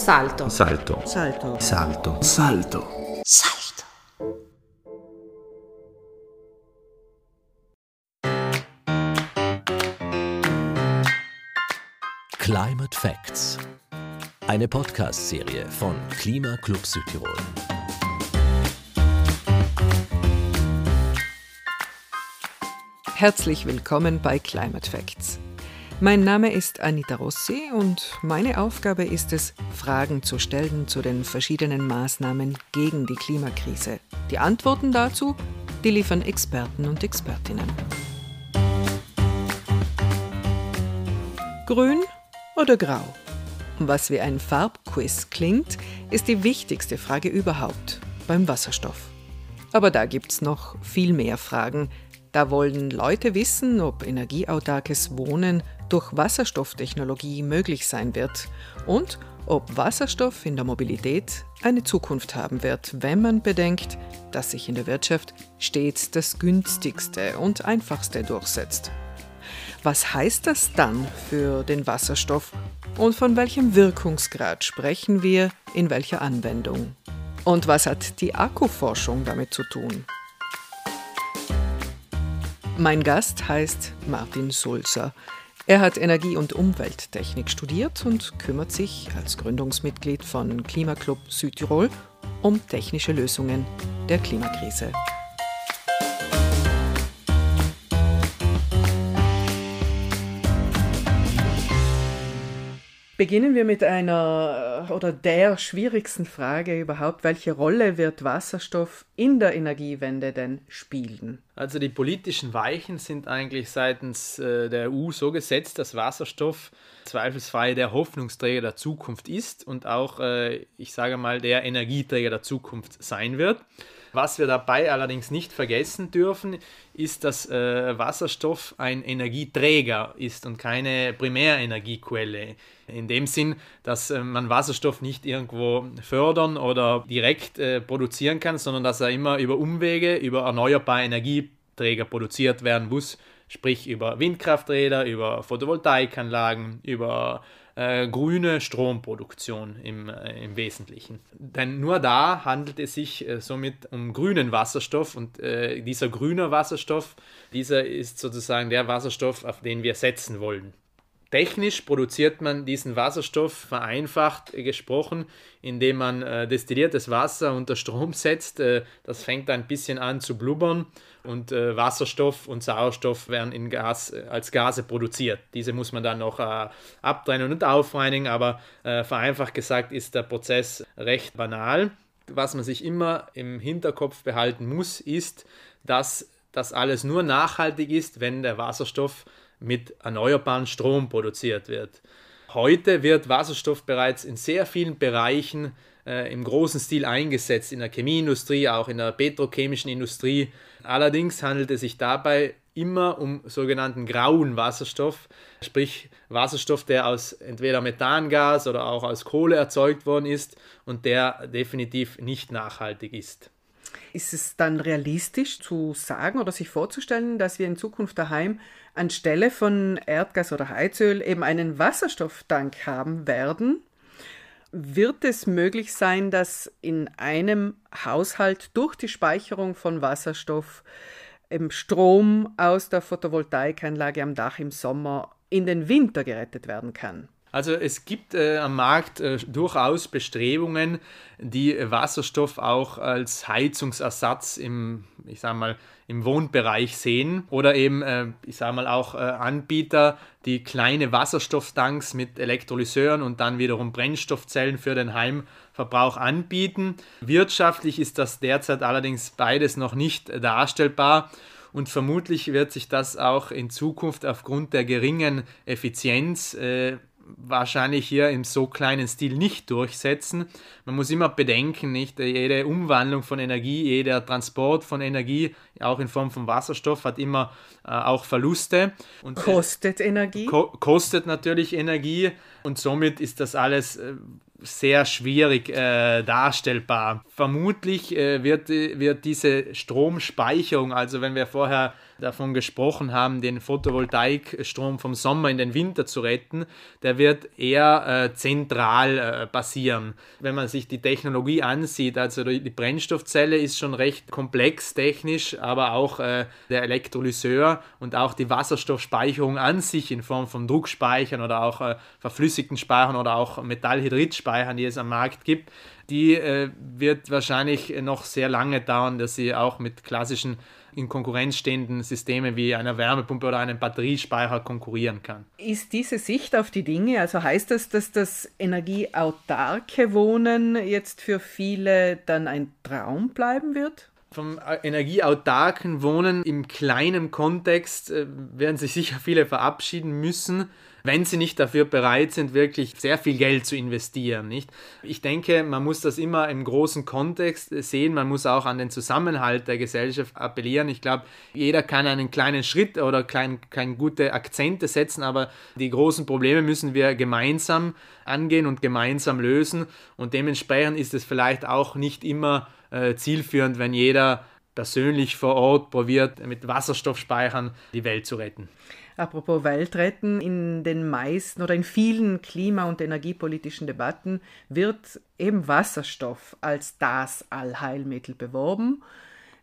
Salto. Salto. Salto. Salto. Salto. Salto. Climate Facts. Eine Podcast-Serie von Klima Club Südtirol. Herzlich willkommen bei Climate Facts. Mein Name ist Anita Rossi und meine Aufgabe ist es, Fragen zu stellen zu den verschiedenen Maßnahmen gegen die Klimakrise. Die Antworten dazu, die liefern Experten und Expertinnen. Grün oder grau? Was wie ein Farbquiz klingt, ist die wichtigste Frage überhaupt beim Wasserstoff. Aber da gibt's noch viel mehr Fragen. Da wollen Leute wissen, ob energieautarkes Wohnen durch Wasserstofftechnologie möglich sein wird und ob Wasserstoff in der Mobilität eine Zukunft haben wird, wenn man bedenkt, dass sich in der Wirtschaft stets das günstigste und einfachste durchsetzt. Was heißt das dann für den Wasserstoff und von welchem Wirkungsgrad sprechen wir in welcher Anwendung? Und was hat die Akkuforschung damit zu tun? Mein Gast heißt Martin Sulzer. Er hat Energie- und Umwelttechnik studiert und kümmert sich als Gründungsmitglied von Klimaclub Südtirol um technische Lösungen der Klimakrise. Beginnen wir mit einer oder der schwierigsten Frage überhaupt. Welche Rolle wird Wasserstoff in der Energiewende denn spielen? Also die politischen Weichen sind eigentlich seitens äh, der EU so gesetzt, dass Wasserstoff zweifelsfrei der Hoffnungsträger der Zukunft ist und auch, äh, ich sage mal, der Energieträger der Zukunft sein wird. Was wir dabei allerdings nicht vergessen dürfen, ist, dass äh, Wasserstoff ein Energieträger ist und keine Primärenergiequelle. In dem Sinn, dass äh, man Wasserstoff nicht irgendwo fördern oder direkt äh, produzieren kann, sondern dass er immer über Umwege, über erneuerbare Energieträger produziert werden muss, sprich über Windkrafträder, über Photovoltaikanlagen, über äh, grüne Stromproduktion im, äh, im Wesentlichen. Denn nur da handelt es sich äh, somit um grünen Wasserstoff und äh, dieser grüne Wasserstoff, dieser ist sozusagen der Wasserstoff, auf den wir setzen wollen. Technisch produziert man diesen Wasserstoff vereinfacht gesprochen, indem man äh, destilliertes Wasser unter Strom setzt. Äh, das fängt ein bisschen an zu blubbern und äh, Wasserstoff und Sauerstoff werden in Gas, als Gase produziert. Diese muss man dann noch äh, abtrennen und aufreinigen, aber äh, vereinfacht gesagt ist der Prozess recht banal. Was man sich immer im Hinterkopf behalten muss, ist, dass das alles nur nachhaltig ist, wenn der Wasserstoff mit erneuerbaren Strom produziert wird. Heute wird Wasserstoff bereits in sehr vielen Bereichen äh, im großen Stil eingesetzt, in der Chemieindustrie, auch in der petrochemischen Industrie. Allerdings handelt es sich dabei immer um sogenannten grauen Wasserstoff, sprich Wasserstoff, der aus entweder Methangas oder auch aus Kohle erzeugt worden ist und der definitiv nicht nachhaltig ist. Ist es dann realistisch zu sagen oder sich vorzustellen, dass wir in Zukunft daheim anstelle von Erdgas oder Heizöl eben einen Wasserstofftank haben werden? Wird es möglich sein, dass in einem Haushalt durch die Speicherung von Wasserstoff eben Strom aus der Photovoltaikanlage am Dach im Sommer in den Winter gerettet werden kann? Also es gibt äh, am Markt äh, durchaus Bestrebungen, die Wasserstoff auch als Heizungsersatz im, ich sag mal, im Wohnbereich sehen oder eben, äh, ich sage mal, auch äh, Anbieter, die kleine Wasserstofftanks mit Elektrolyseuren und dann wiederum Brennstoffzellen für den Heimverbrauch anbieten. Wirtschaftlich ist das derzeit allerdings beides noch nicht darstellbar und vermutlich wird sich das auch in Zukunft aufgrund der geringen Effizienz äh, wahrscheinlich hier im so kleinen Stil nicht durchsetzen. Man muss immer bedenken, nicht jede Umwandlung von Energie, jeder Transport von Energie, auch in Form von Wasserstoff, hat immer äh, auch Verluste. Und, äh, kostet Energie? Ko kostet natürlich Energie. Und somit ist das alles äh, sehr schwierig äh, darstellbar. Vermutlich äh, wird, wird diese Stromspeicherung, also wenn wir vorher davon gesprochen haben, den Photovoltaikstrom vom Sommer in den Winter zu retten, der wird eher äh, zentral äh, passieren. Wenn man sich die Technologie ansieht, also die Brennstoffzelle ist schon recht komplex technisch, aber auch äh, der Elektrolyseur und auch die Wasserstoffspeicherung an sich in Form von Druckspeichern oder auch äh, verflüssigten Speichern oder auch Metallhydridspeichern, die es am Markt gibt, die äh, wird wahrscheinlich noch sehr lange dauern, dass sie auch mit klassischen in Konkurrenz stehenden Systemen wie einer Wärmepumpe oder einem Batteriespeicher konkurrieren kann. Ist diese Sicht auf die Dinge, also heißt das, dass das energieautarke Wohnen jetzt für viele dann ein Traum bleiben wird? Vom energieautarken Wohnen im kleinen Kontext äh, werden sich sicher viele verabschieden müssen wenn sie nicht dafür bereit sind, wirklich sehr viel Geld zu investieren. Nicht? Ich denke, man muss das immer im großen Kontext sehen. Man muss auch an den Zusammenhalt der Gesellschaft appellieren. Ich glaube, jeder kann einen kleinen Schritt oder klein, klein gute Akzente setzen, aber die großen Probleme müssen wir gemeinsam angehen und gemeinsam lösen. Und dementsprechend ist es vielleicht auch nicht immer äh, zielführend, wenn jeder persönlich vor Ort probiert, mit Wasserstoffspeichern die Welt zu retten. Apropos Weltretten, in den meisten oder in vielen klima- und energiepolitischen Debatten wird eben Wasserstoff als das Allheilmittel beworben.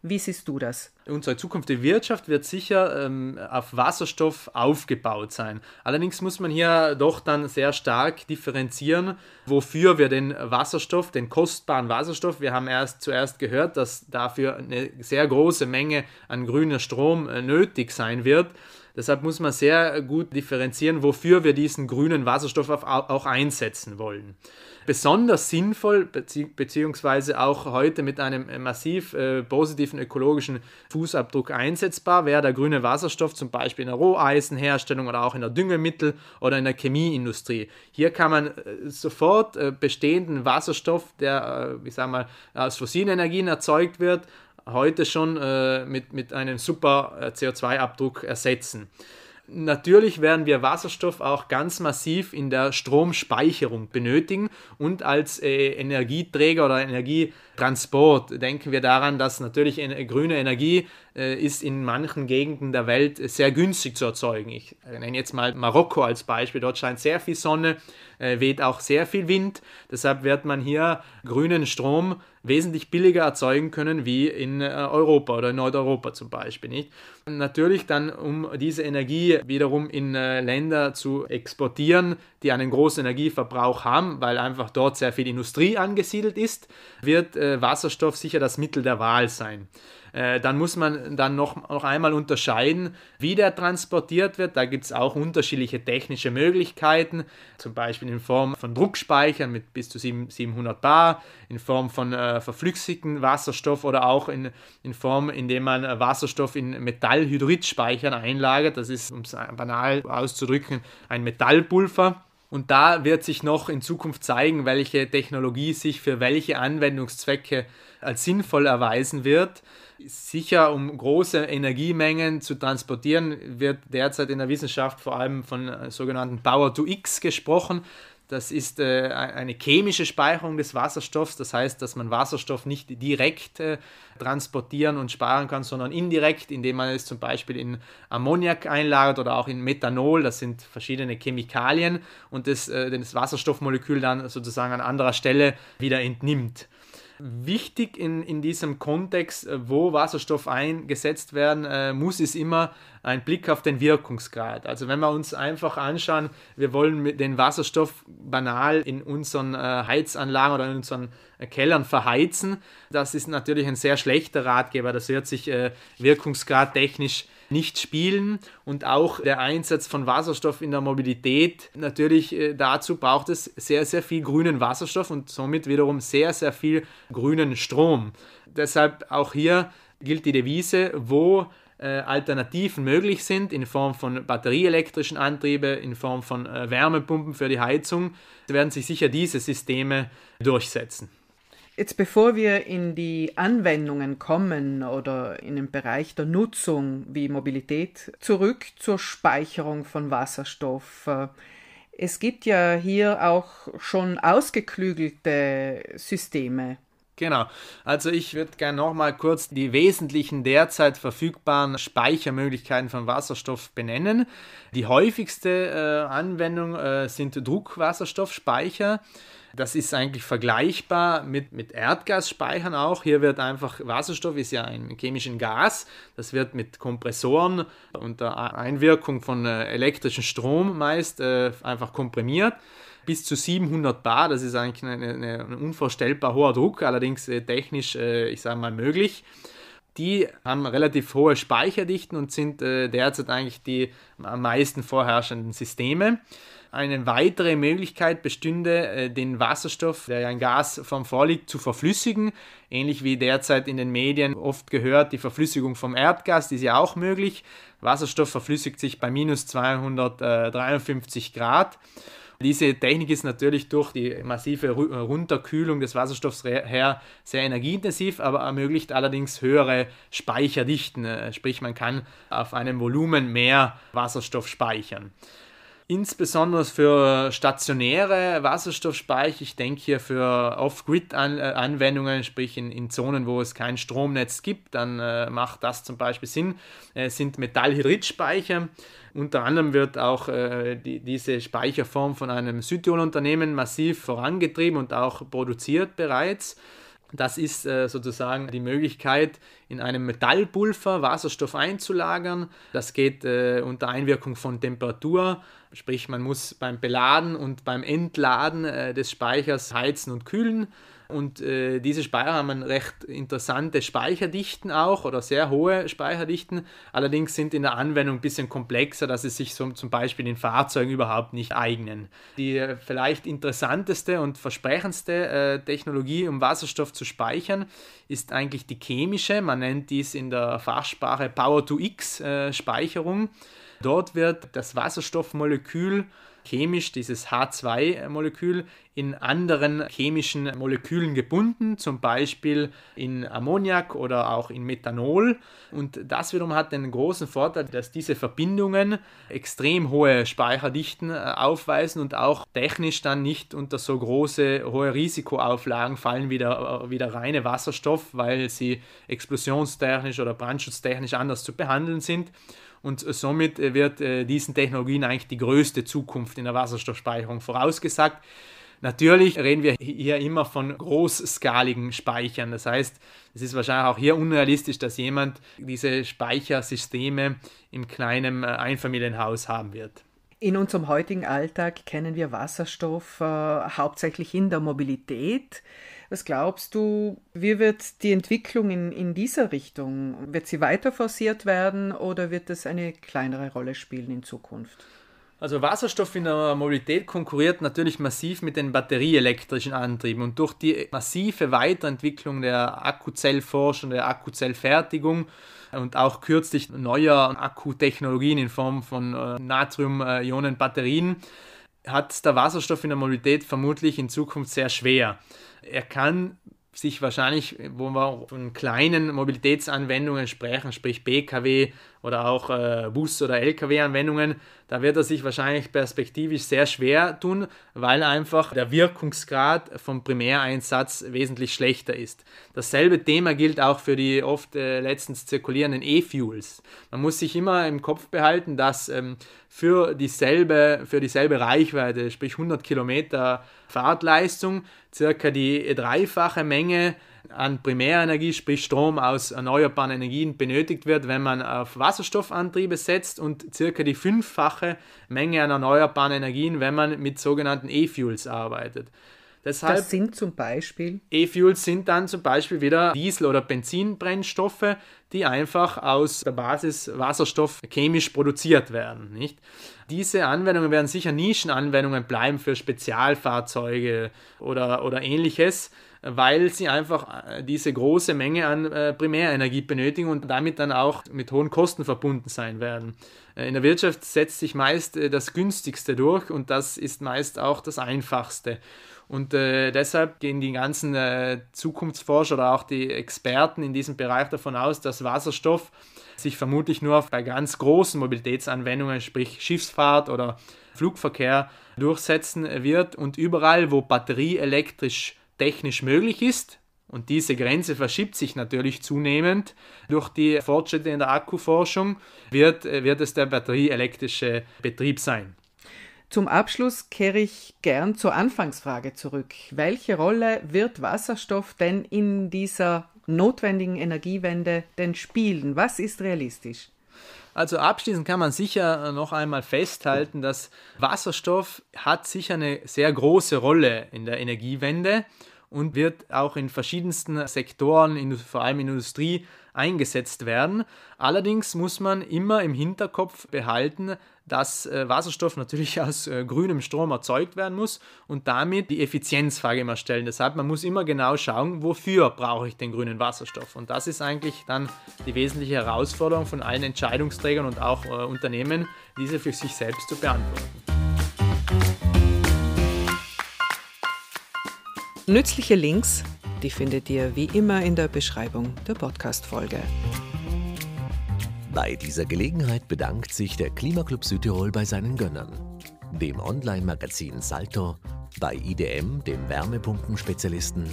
Wie siehst du das? Unsere zukünftige Wirtschaft wird sicher ähm, auf Wasserstoff aufgebaut sein. Allerdings muss man hier doch dann sehr stark differenzieren, wofür wir den Wasserstoff, den kostbaren Wasserstoff, wir haben erst zuerst gehört, dass dafür eine sehr große Menge an grüner Strom äh, nötig sein wird. Deshalb muss man sehr gut differenzieren, wofür wir diesen grünen Wasserstoff auch einsetzen wollen. Besonders sinnvoll, bezieh beziehungsweise auch heute mit einem massiv äh, positiven ökologischen Fußabdruck einsetzbar, wäre der grüne Wasserstoff zum Beispiel in der Roheisenherstellung oder auch in der Düngemittel- oder in der Chemieindustrie. Hier kann man äh, sofort äh, bestehenden Wasserstoff, der, äh, ich sag mal, aus fossilen Energien erzeugt wird, heute schon äh, mit, mit einem super äh, CO2-Abdruck ersetzen. Natürlich werden wir Wasserstoff auch ganz massiv in der Stromspeicherung benötigen und als äh, Energieträger oder Energietransport denken wir daran, dass natürlich grüne Energie ist in manchen Gegenden der Welt sehr günstig zu erzeugen. Ich nenne jetzt mal Marokko als Beispiel. Dort scheint sehr viel Sonne, äh, weht auch sehr viel Wind. Deshalb wird man hier grünen Strom wesentlich billiger erzeugen können wie in äh, Europa oder in Nordeuropa zum Beispiel. Nicht? Natürlich dann, um diese Energie wiederum in äh, Länder zu exportieren, die einen großen Energieverbrauch haben, weil einfach dort sehr viel Industrie angesiedelt ist, wird äh, Wasserstoff sicher das Mittel der Wahl sein. Äh, dann muss man dann noch, noch einmal unterscheiden, wie der transportiert wird. Da gibt es auch unterschiedliche technische Möglichkeiten, zum Beispiel in Form von Druckspeichern mit bis zu 700 Bar, in Form von äh, verflüssigten Wasserstoff oder auch in, in Form, indem man Wasserstoff in Metallhydridspeichern einlagert. Das ist, um es banal auszudrücken, ein Metallpulver. Und da wird sich noch in Zukunft zeigen, welche Technologie sich für welche Anwendungszwecke als sinnvoll erweisen wird. Sicher, um große Energiemengen zu transportieren, wird derzeit in der Wissenschaft vor allem von äh, sogenannten Power to X gesprochen. Das ist äh, eine chemische Speicherung des Wasserstoffs. Das heißt, dass man Wasserstoff nicht direkt äh, transportieren und sparen kann, sondern indirekt, indem man es zum Beispiel in Ammoniak einlagert oder auch in Methanol. Das sind verschiedene Chemikalien und das, äh, das Wasserstoffmolekül dann sozusagen an anderer Stelle wieder entnimmt. Wichtig in, in diesem Kontext, äh, wo Wasserstoff eingesetzt werden äh, muss, ist immer ein Blick auf den Wirkungsgrad. Also wenn wir uns einfach anschauen, wir wollen den Wasserstoff banal in unseren äh, Heizanlagen oder in unseren Kellern verheizen, das ist natürlich ein sehr schlechter Ratgeber. Das wird sich äh, Wirkungsgrad technisch nicht spielen und auch der Einsatz von Wasserstoff in der Mobilität. Natürlich äh, dazu braucht es sehr, sehr viel grünen Wasserstoff und somit wiederum sehr, sehr viel grünen Strom. Deshalb auch hier gilt die Devise, wo äh, Alternativen möglich sind in Form von batterieelektrischen Antriebe, in Form von äh, Wärmepumpen für die Heizung, werden sich sicher diese Systeme durchsetzen. Jetzt bevor wir in die Anwendungen kommen oder in den Bereich der Nutzung wie Mobilität, zurück zur Speicherung von Wasserstoff. Äh, Es gibt ja hier auch schon ausgeklügelte Systeme. Genau. Also ich würde gerne nochmal kurz die wesentlichen derzeit verfügbaren Speichermöglichkeiten von Wasserstoff benennen. Die häufigste äh, Anwendung äh, sind Druckwasserstoffspeicher. Das ist eigentlich vergleichbar mit, mit Erdgasspeichern auch. Hier wird einfach, Wasserstoff ist ja ein chemisches Gas, das wird mit Kompressoren unter Einwirkung von äh, elektrischem Strom meist äh, einfach komprimiert bis zu 700 Bar. Das ist eigentlich ein unvorstellbar hoher Druck, allerdings äh, technisch, ich sage mal, möglich. Die haben relativ hohe Speicherdichten und sind äh, derzeit eigentlich die am meisten vorherrschenden Systeme. Eine weitere Möglichkeit bestünde, äh, den Wasserstoff, der ja in Gasform vorliegt, zu verflüssigen. Ähnlich wie derzeit in den Medien oft gehört, die Verflüssigung vom Erdgas, ist ja auch möglich. Wasserstoff verflüssigt sich bei minus 253 Grad. Diese Technik ist natürlich durch die massive Runterkühlung des Wasserstoffs her sehr energieintensiv, aber ermöglicht allerdings höhere Speicherdichten. Äh, sprich, man kann auf einem Volumen mehr Wasserstoff speichern. Insbesondere für stationäre Wasserstoffspeicher, ich denke hier für Off-Grid-Anwendungen, sprich in, in, Zonen, wo es kein Stromnetz gibt, dann äh, macht das zum Beispiel Sinn, äh, sind Metallhydridspeicher. Unter anderem wird auch äh, die, diese Speicherform von einem Südtirol-Unternehmen massiv vorangetrieben und auch produziert bereits. Das ist äh, sozusagen die Möglichkeit, in einem Metallpulver Wasserstoff einzulagern. Das geht äh, unter Einwirkung von Temperatur, sprich man muss beim Beladen und beim Entladen äh, des Speichers heizen und kühlen. Und äh, diese Speicher haben recht interessante Speicherdichten auch oder sehr hohe Speicherdichten. Allerdings sind in der Anwendung ein bisschen komplexer, dass sie sich so, zum Beispiel in Fahrzeugen überhaupt nicht eignen. Die äh, vielleicht interessanteste und versprechendste äh, Technologie, um Wasserstoff zu speichern, ist eigentlich die chemische. Man nennt dies in der Fachsprache Power-to-X-Speicherung. Äh, Dort wird das Wasserstoffmolekül chemisch dieses H2-Molekül in anderen chemischen Molekülen gebunden, zum Beispiel in Ammoniak oder auch in Methanol. Und das wiederum hat den großen Vorteil, dass diese Verbindungen extrem hohe Speicherdichten äh, aufweisen und auch technisch dann nicht unter so große, hohe Risikoauflagen fallen wie der, äh, wie der reine Wasserstoff, weil sie explosionstechnisch oder brandschutztechnisch anders zu behandeln sind. Und somit wird äh, diesen Technologien eigentlich die größte Zukunft in der Wasserstoffspeicherung vorausgesagt. Natürlich reden wir hier immer von großskaligen Speichern. Das heißt, es ist wahrscheinlich auch hier unrealistisch, dass jemand diese Speichersysteme im kleinen äh, Einfamilienhaus haben wird. In unserem heutigen Alltag kennen wir Wasserstoff äh, hauptsächlich in der Mobilität. Was glaubst du, wie wird die Entwicklung in, in dieser Richtung? Wird sie weiter forciert werden oder wird es eine kleinere Rolle spielen in Zukunft? Also Wasserstoff in der Mobilität konkurriert natürlich massiv mit den batterieelektrischen Antrieben und durch die massive Weiterentwicklung der Akkuzellforschung, der Akkuzellfertigung und auch kürzlich neuer Akkutechnologien in Form von äh, Natrium-Ionen-Batterien hat der Wasserstoff in der Mobilität vermutlich in Zukunft sehr schwer. Er kann sich wahrscheinlich, wo wir von kleinen Mobilitätsanwendungen sprechen, sprich BKW oder auch äh, Bus- oder Lkw-Anwendungen, da wird er sich wahrscheinlich perspektivisch sehr schwer tun, weil einfach der Wirkungsgrad vom Primäreinsatz wesentlich schlechter ist. Dasselbe Thema gilt auch für die oft äh, letztens zirkulierenden E-Fuels. Man muss sich immer im Kopf behalten, dass ähm, für, dieselbe, für dieselbe Reichweite, sprich 100 Kilometer Fahrtleistung, circa die dreifache Menge an Primärenergie, sprich Strom aus erneuerbaren Energien, benötigt wird, wenn man auf Wasserstoffantriebe setzt und circa die fünffache Menge an erneuerbaren Energien, wenn man mit sogenannten E-Fuels arbeitet. Deshalb, das sind zum Beispiel? E-Fuels sind dann zum Beispiel wieder Diesel- oder Benzinbrennstoffe, die einfach aus der Basis Wasserstoff chemisch produziert werden. Nicht? Diese Anwendungen werden sicher Nischenanwendungen bleiben für Spezialfahrzeuge oder, oder ähnliches weil sie einfach äh, diese große Menge an äh, Primärenergie benötigen und damit dann auch mit hohen Kosten verbunden sein werden. Äh, in der Wirtschaft setzt sich meist das günstigste durch und das ist meist auch das einfachste. Und deshalb gehen die ganzen Zukunftsforscher oder auch die Experten in diesem Bereich davon aus, dass Wasserstoff sich vermutlich nur bei ganz großen Mobilitätsanwendungen, sprich Schiffsfahrt oder Flugverkehr durchsetzen wird und überall, wo Batterie elektrisch technisch möglich ist, und diese Grenze verschiebt sich natürlich zunehmend durch die Fortschritte in der Akkuforschung, wird, wird es der batterieelektrische Betrieb sein. Zum Abschluss kehre ich gern zur Anfangsfrage zurück. Welche Rolle wird Wasserstoff denn in dieser notwendigen Energiewende denn spielen? Was ist realistisch? Also abschließend kann man sicher noch einmal festhalten, dass Wasserstoff hat sicher eine sehr große Rolle in der Energiewende und wird auch in verschiedensten Sektoren, vor allem in Industrie, eingesetzt werden. Allerdings muss man immer im Hinterkopf behalten, dass äh, Wasserstoff natürlich aus äh, grünem Strom erzeugt werden muss und damit die Effizienzfrage immer stellen. Deshalb, man muss immer genau schauen, wofür brauche ich den grünen Wasserstoff. Und das ist eigentlich dann die wesentliche Herausforderung von allen Entscheidungsträgern und auch äh, Unternehmen, diese für sich selbst zu beantworten. Nützliche Links, die findet ihr wie immer in der Beschreibung der Podcast-Folge. Bei dieser Gelegenheit bedankt sich der Klimaclub Südtirol bei seinen Gönnern, dem Online-Magazin Salto, bei IDM, dem Wärmepumpenspezialisten,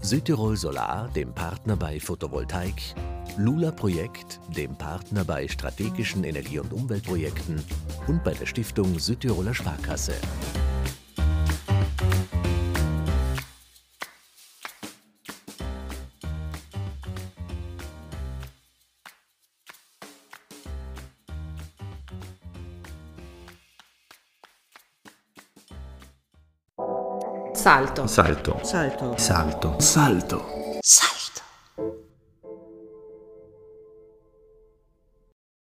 Südtirol Solar, dem Partner bei Photovoltaik, Lula Projekt, dem Partner bei strategischen Energie- und Umweltprojekten und bei der Stiftung Südtiroler Sparkasse. Salto. Salto. Salto. Salto. Salto.